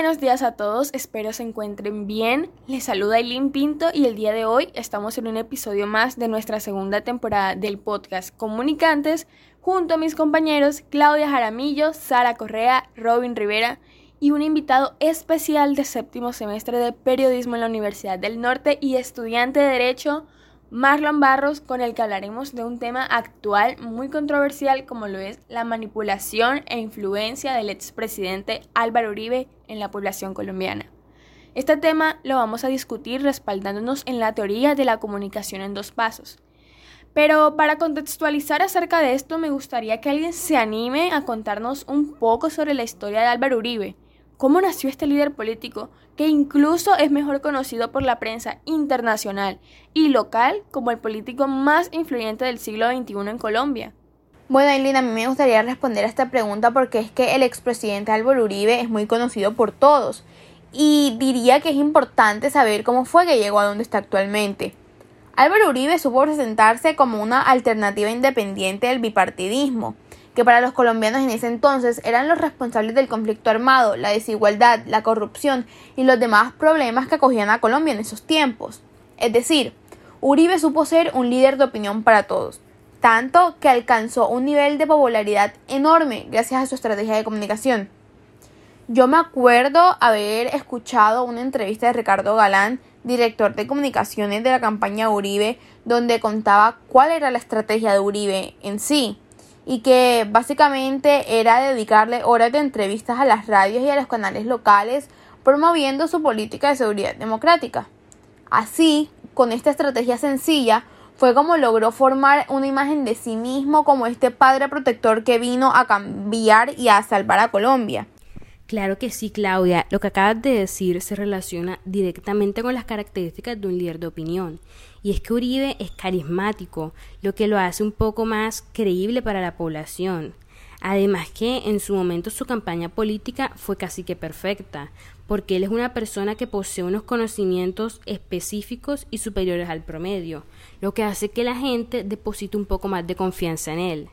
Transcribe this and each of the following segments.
buenos días a todos, espero se encuentren bien. Les saluda Eileen Pinto y el día de hoy estamos en un episodio más de nuestra segunda temporada del podcast Comunicantes junto a mis compañeros Claudia Jaramillo, Sara Correa, Robin Rivera y un invitado especial de séptimo semestre de periodismo en la Universidad del Norte y estudiante de Derecho, Marlon Barros, con el que hablaremos de un tema actual muy controversial como lo es la manipulación e influencia del expresidente Álvaro Uribe en la población colombiana. Este tema lo vamos a discutir respaldándonos en la teoría de la comunicación en dos pasos. Pero para contextualizar acerca de esto me gustaría que alguien se anime a contarnos un poco sobre la historia de Álvaro Uribe, cómo nació este líder político que incluso es mejor conocido por la prensa internacional y local como el político más influyente del siglo XXI en Colombia. Bueno, Aileen, a mí me gustaría responder a esta pregunta porque es que el expresidente Álvaro Uribe es muy conocido por todos y diría que es importante saber cómo fue que llegó a donde está actualmente. Álvaro Uribe supo presentarse como una alternativa independiente del bipartidismo que para los colombianos en ese entonces eran los responsables del conflicto armado, la desigualdad, la corrupción y los demás problemas que acogían a Colombia en esos tiempos. Es decir, Uribe supo ser un líder de opinión para todos, tanto que alcanzó un nivel de popularidad enorme gracias a su estrategia de comunicación. Yo me acuerdo haber escuchado una entrevista de Ricardo Galán, director de comunicaciones de la campaña Uribe, donde contaba cuál era la estrategia de Uribe en sí y que básicamente era dedicarle horas de entrevistas a las radios y a los canales locales promoviendo su política de seguridad democrática. Así, con esta estrategia sencilla, fue como logró formar una imagen de sí mismo como este padre protector que vino a cambiar y a salvar a Colombia. Claro que sí, Claudia. Lo que acabas de decir se relaciona directamente con las características de un líder de opinión. Y es que Uribe es carismático, lo que lo hace un poco más creíble para la población. Además que en su momento su campaña política fue casi que perfecta, porque él es una persona que posee unos conocimientos específicos y superiores al promedio, lo que hace que la gente deposite un poco más de confianza en él.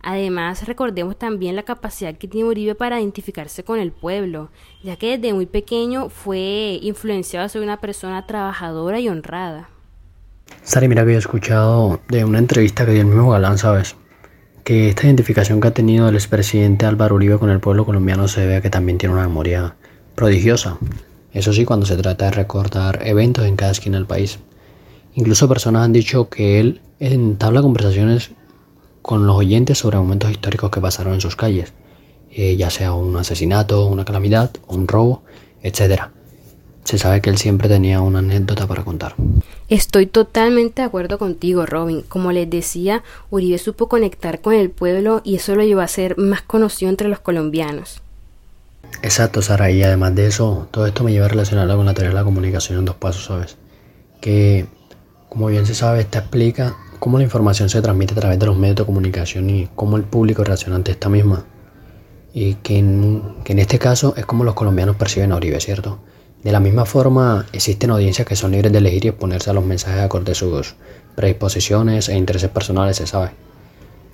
Además, recordemos también la capacidad que tiene Uribe para identificarse con el pueblo, ya que desde muy pequeño fue influenciado a ser una persona trabajadora y honrada. Sari, mira que he escuchado de una entrevista que dio el mismo Galán, ¿sabes? Que esta identificación que ha tenido el expresidente Álvaro Uribe con el pueblo colombiano se ve que también tiene una memoria prodigiosa. Eso sí, cuando se trata de recordar eventos en cada esquina del país. Incluso personas han dicho que él entabla conversaciones con los oyentes sobre momentos históricos que pasaron en sus calles, eh, ya sea un asesinato, una calamidad, un robo, etc. Se sabe que él siempre tenía una anécdota para contar. Estoy totalmente de acuerdo contigo, Robin. Como les decía, Uribe supo conectar con el pueblo y eso lo llevó a ser más conocido entre los colombianos. Exacto, Sara, y además de eso, todo esto me lleva a relacionarlo con la teoría de la comunicación en dos pasos, ¿sabes? Que, como bien se sabe, esta explica cómo la información se transmite a través de los medios de comunicación y cómo el público reacciona ante esta misma. Y que en, que en este caso es como los colombianos perciben a Uribe, ¿cierto? De la misma forma, existen audiencias que son libres de elegir y exponerse a los mensajes acorde a sus predisposiciones e intereses personales, se sabe.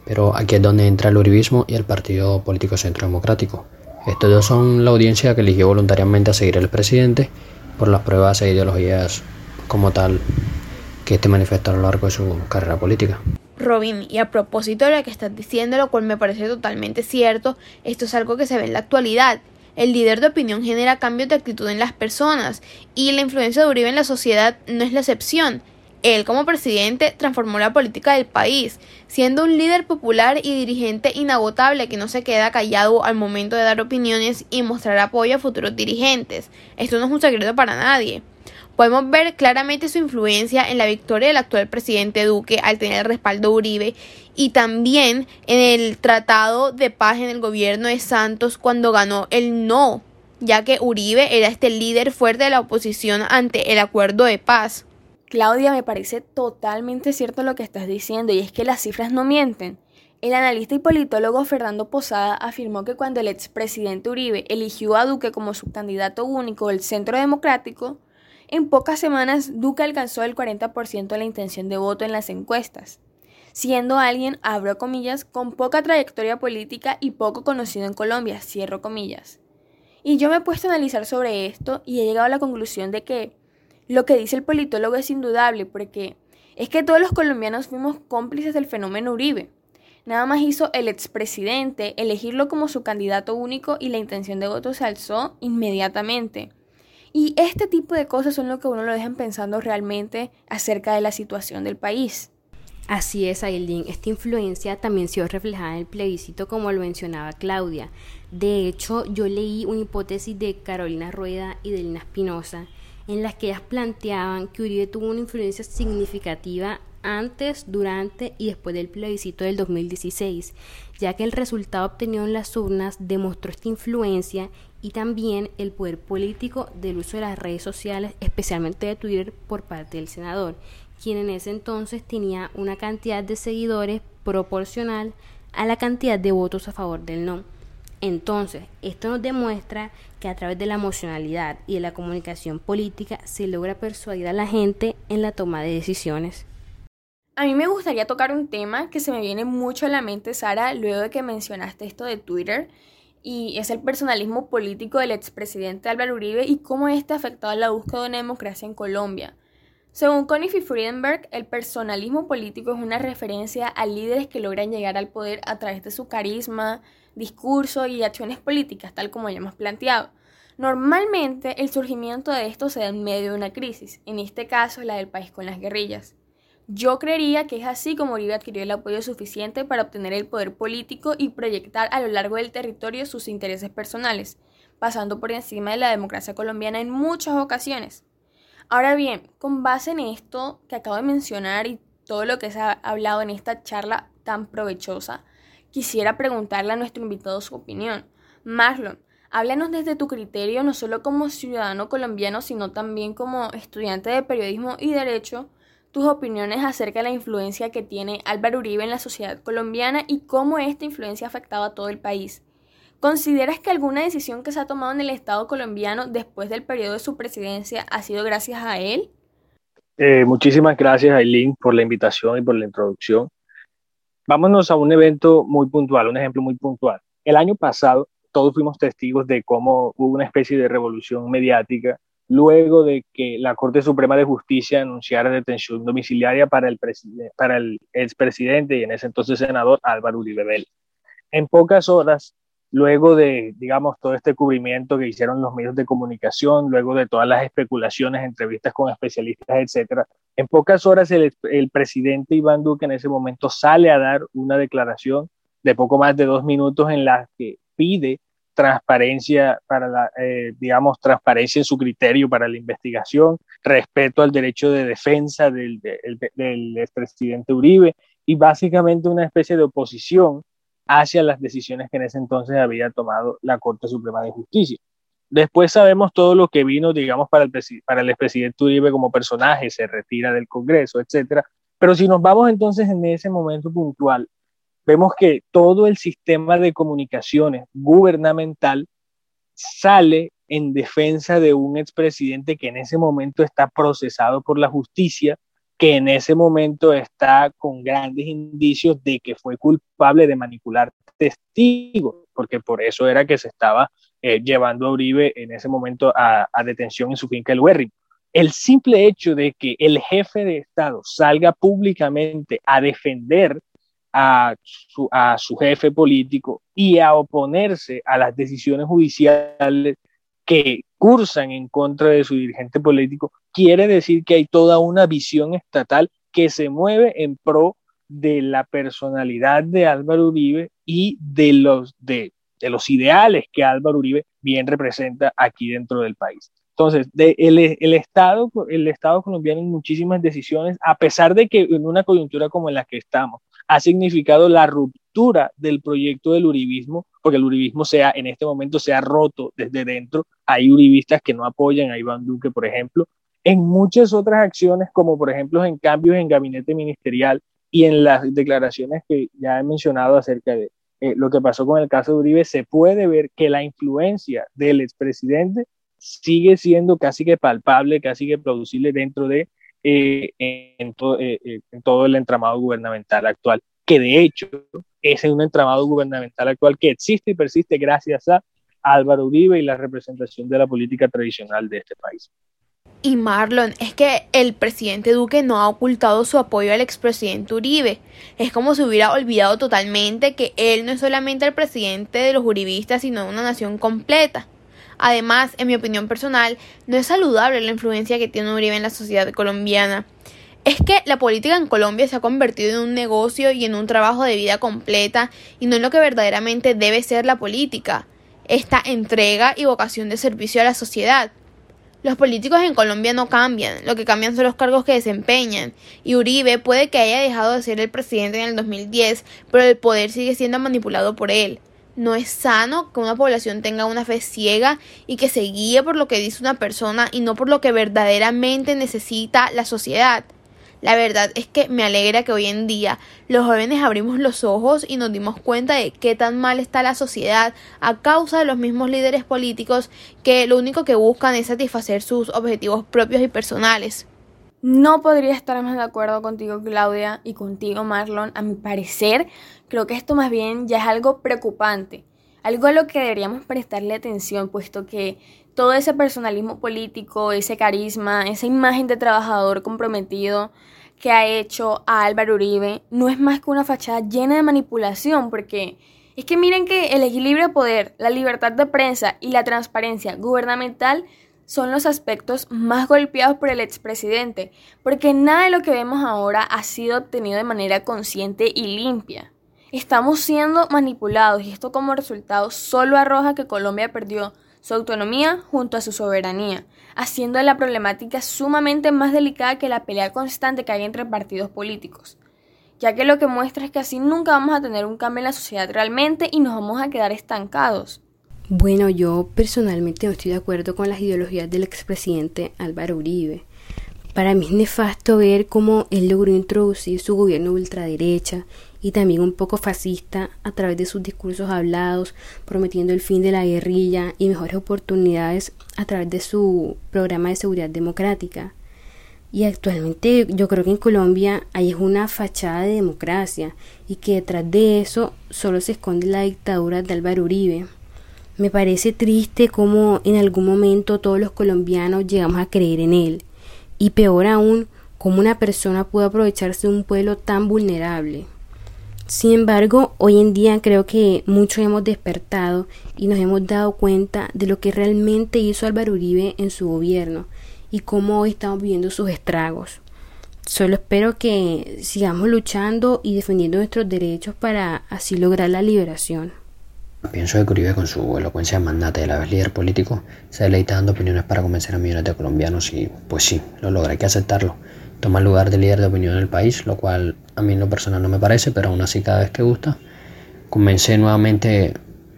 Pero aquí es donde entra el uribismo y el Partido Político Centro Democrático. Estos dos son la audiencia que eligió voluntariamente a seguir al presidente por las pruebas e ideologías como tal que este manifestó a lo largo de su carrera política. Robin, y a propósito de lo que estás diciendo, lo cual me parece totalmente cierto, esto es algo que se ve en la actualidad. El líder de opinión genera cambios de actitud en las personas y la influencia de Uribe en la sociedad no es la excepción. Él como presidente transformó la política del país, siendo un líder popular y dirigente inagotable que no se queda callado al momento de dar opiniones y mostrar apoyo a futuros dirigentes. Esto no es un secreto para nadie. Podemos ver claramente su influencia en la victoria del actual presidente Duque al tener el respaldo de Uribe y también en el tratado de paz en el gobierno de Santos cuando ganó el no, ya que Uribe era este líder fuerte de la oposición ante el acuerdo de paz. Claudia, me parece totalmente cierto lo que estás diciendo y es que las cifras no mienten. El analista y politólogo Fernando Posada afirmó que cuando el expresidente Uribe eligió a Duque como su candidato único del Centro Democrático, en pocas semanas, Duque alcanzó el 40% de la intención de voto en las encuestas, siendo alguien, abro comillas, con poca trayectoria política y poco conocido en Colombia, cierro comillas. Y yo me he puesto a analizar sobre esto y he llegado a la conclusión de que lo que dice el politólogo es indudable, porque es que todos los colombianos fuimos cómplices del fenómeno Uribe. Nada más hizo el expresidente elegirlo como su candidato único y la intención de voto se alzó inmediatamente. Y este tipo de cosas son lo que uno lo dejan pensando realmente acerca de la situación del país. Así es, Aileen. Esta influencia también se vio reflejada en el plebiscito, como lo mencionaba Claudia. De hecho, yo leí una hipótesis de Carolina Rueda y de Lina Espinosa, en las que ellas planteaban que Uribe tuvo una influencia significativa antes, durante y después del plebiscito del 2016, ya que el resultado obtenido en las urnas demostró esta influencia y también el poder político del uso de las redes sociales, especialmente de Twitter, por parte del senador, quien en ese entonces tenía una cantidad de seguidores proporcional a la cantidad de votos a favor del no. Entonces, esto nos demuestra que a través de la emocionalidad y de la comunicación política se logra persuadir a la gente en la toma de decisiones. A mí me gustaría tocar un tema que se me viene mucho a la mente, Sara, luego de que mencionaste esto de Twitter, y es el personalismo político del expresidente Álvaro Uribe y cómo este ha afectado a la búsqueda de una democracia en Colombia. Según Connie Friedenberg, el personalismo político es una referencia a líderes que logran llegar al poder a través de su carisma, discurso y acciones políticas, tal como ya hemos planteado. Normalmente el surgimiento de esto se da en medio de una crisis, en este caso la del país con las guerrillas. Yo creería que es así como Uribe adquirió el apoyo suficiente para obtener el poder político y proyectar a lo largo del territorio sus intereses personales, pasando por encima de la democracia colombiana en muchas ocasiones. Ahora bien, con base en esto que acabo de mencionar y todo lo que se ha hablado en esta charla tan provechosa, quisiera preguntarle a nuestro invitado su opinión. Marlon, háblanos desde tu criterio no solo como ciudadano colombiano, sino también como estudiante de periodismo y derecho, tus opiniones acerca de la influencia que tiene Álvaro Uribe en la sociedad colombiana y cómo esta influencia ha afectado a todo el país. ¿Consideras que alguna decisión que se ha tomado en el Estado colombiano después del periodo de su presidencia ha sido gracias a él? Eh, muchísimas gracias, Aileen, por la invitación y por la introducción. Vámonos a un evento muy puntual, un ejemplo muy puntual. El año pasado todos fuimos testigos de cómo hubo una especie de revolución mediática luego de que la Corte Suprema de Justicia anunciara detención domiciliaria para el, para el expresidente y en ese entonces senador Álvaro Uribe Vélez. En pocas horas, luego de, digamos, todo este cubrimiento que hicieron los medios de comunicación, luego de todas las especulaciones, entrevistas con especialistas, etcétera, en pocas horas el, el presidente Iván Duque en ese momento sale a dar una declaración de poco más de dos minutos en la que pide transparencia para la, eh, digamos, transparencia en su criterio para la investigación, respeto al derecho de defensa del, del, expresidente Uribe y básicamente una especie de oposición hacia las decisiones que en ese entonces había tomado la Corte Suprema de Justicia. Después sabemos todo lo que vino, digamos, para el, para el expresidente Uribe como personaje, se retira del Congreso, etcétera. Pero si nos vamos entonces en ese momento puntual vemos que todo el sistema de comunicaciones gubernamental sale en defensa de un expresidente que en ese momento está procesado por la justicia, que en ese momento está con grandes indicios de que fue culpable de manipular testigos, porque por eso era que se estaba eh, llevando a Uribe en ese momento a, detención en su finca El Werri. El simple hecho de que el jefe de Estado salga públicamente a defender a su, a su jefe político y a oponerse a las decisiones judiciales que cursan en contra de su dirigente político, quiere decir que hay toda una visión estatal que se mueve en pro de la personalidad de Álvaro Uribe y de los, de, de los ideales que Álvaro Uribe bien representa aquí dentro del país. Entonces, el, el, Estado, el Estado colombiano en muchísimas decisiones, a pesar de que en una coyuntura como la que estamos, ha significado la ruptura del proyecto del uribismo, porque el uribismo sea, en este momento se ha roto desde dentro. Hay uribistas que no apoyan a Iván Duque, por ejemplo, en muchas otras acciones, como por ejemplo en cambios en gabinete ministerial y en las declaraciones que ya he mencionado acerca de eh, lo que pasó con el caso de Uribe, se puede ver que la influencia del expresidente sigue siendo casi que palpable, casi que producible dentro de eh, en, eh, eh, en, todo el entramado gubernamental actual, que de hecho es un entramado gubernamental actual que existe y persiste gracias a Álvaro Uribe y la representación de la política tradicional de este país. Y Marlon, es que el presidente Duque no ha ocultado su apoyo al expresidente Uribe. Es como si hubiera olvidado totalmente que él no es solamente el presidente de los uribistas, sino de una nación completa. Además, en mi opinión personal, no es saludable la influencia que tiene Uribe en la sociedad colombiana. Es que la política en Colombia se ha convertido en un negocio y en un trabajo de vida completa y no en lo que verdaderamente debe ser la política, esta entrega y vocación de servicio a la sociedad. Los políticos en Colombia no cambian, lo que cambian son los cargos que desempeñan, y Uribe puede que haya dejado de ser el presidente en el 2010, pero el poder sigue siendo manipulado por él. No es sano que una población tenga una fe ciega y que se guíe por lo que dice una persona y no por lo que verdaderamente necesita la sociedad. La verdad es que me alegra que hoy en día los jóvenes abrimos los ojos y nos dimos cuenta de qué tan mal está la sociedad a causa de los mismos líderes políticos que lo único que buscan es satisfacer sus objetivos propios y personales. No podría estar más de acuerdo contigo, Claudia, y contigo, Marlon. A mi parecer, creo que esto más bien ya es algo preocupante, algo a lo que deberíamos prestarle atención, puesto que todo ese personalismo político, ese carisma, esa imagen de trabajador comprometido que ha hecho a Álvaro Uribe no es más que una fachada llena de manipulación, porque es que miren que el equilibrio de poder, la libertad de prensa y la transparencia gubernamental son los aspectos más golpeados por el expresidente, porque nada de lo que vemos ahora ha sido obtenido de manera consciente y limpia. Estamos siendo manipulados y esto como resultado solo arroja que Colombia perdió su autonomía junto a su soberanía, haciendo la problemática sumamente más delicada que la pelea constante que hay entre partidos políticos, ya que lo que muestra es que así nunca vamos a tener un cambio en la sociedad realmente y nos vamos a quedar estancados. Bueno, yo personalmente no estoy de acuerdo con las ideologías del expresidente Álvaro Uribe. Para mí es nefasto ver cómo él logró introducir su gobierno ultraderecha y también un poco fascista a través de sus discursos hablados, prometiendo el fin de la guerrilla y mejores oportunidades a través de su programa de seguridad democrática. Y actualmente yo creo que en Colombia hay una fachada de democracia y que detrás de eso solo se esconde la dictadura de Álvaro Uribe. Me parece triste cómo en algún momento todos los colombianos llegamos a creer en él. Y peor aún, cómo una persona puede aprovecharse de un pueblo tan vulnerable. Sin embargo, hoy en día creo que muchos hemos despertado y nos hemos dado cuenta de lo que realmente hizo Álvaro Uribe en su gobierno y cómo hoy estamos viviendo sus estragos. Solo espero que sigamos luchando y defendiendo nuestros derechos para así lograr la liberación. Pienso que Uribe con su elocuencia mandante de la vez líder político se deleita dando opiniones para convencer a millones de colombianos y pues sí, lo logra, hay que aceptarlo toma el lugar de líder de opinión en el país, lo cual a mí en lo personal no me parece, pero aún así cada vez que gusta, convence nuevamente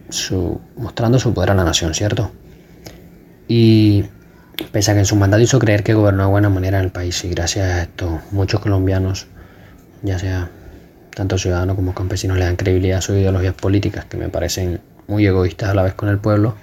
su, mostrando su poder a la nación, ¿cierto? Y pese a que en su mandato hizo creer que gobernó de buena manera en el país y gracias a esto muchos colombianos, ya sea tanto ciudadanos como campesinos, le dan credibilidad a sus ideologías políticas que me parecen muy egoístas a la vez con el pueblo,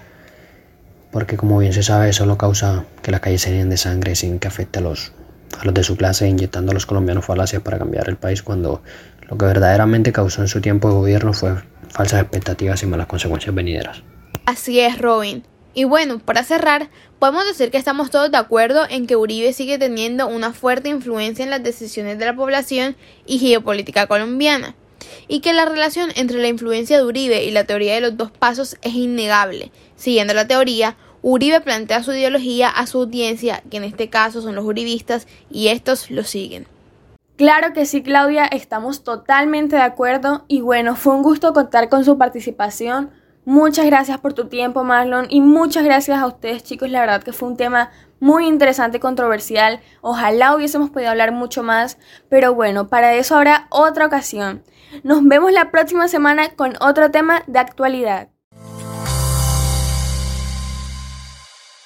porque como bien se sabe, eso lo causa que las calles se llenen de sangre sin que afecte a los a los de su clase inyectando a los colombianos falacias para cambiar el país cuando lo que verdaderamente causó en su tiempo de gobierno fue falsas expectativas y malas consecuencias venideras. Así es, Robin. Y bueno, para cerrar, podemos decir que estamos todos de acuerdo en que Uribe sigue teniendo una fuerte influencia en las decisiones de la población y geopolítica colombiana, y que la relación entre la influencia de Uribe y la teoría de los dos pasos es innegable. Siguiendo la teoría, Uribe plantea su ideología a su audiencia, que en este caso son los uribistas, y estos lo siguen. Claro que sí, Claudia, estamos totalmente de acuerdo y bueno, fue un gusto contar con su participación. Muchas gracias por tu tiempo, Marlon, y muchas gracias a ustedes, chicos. La verdad que fue un tema muy interesante y controversial. Ojalá hubiésemos podido hablar mucho más, pero bueno, para eso habrá otra ocasión. Nos vemos la próxima semana con otro tema de actualidad.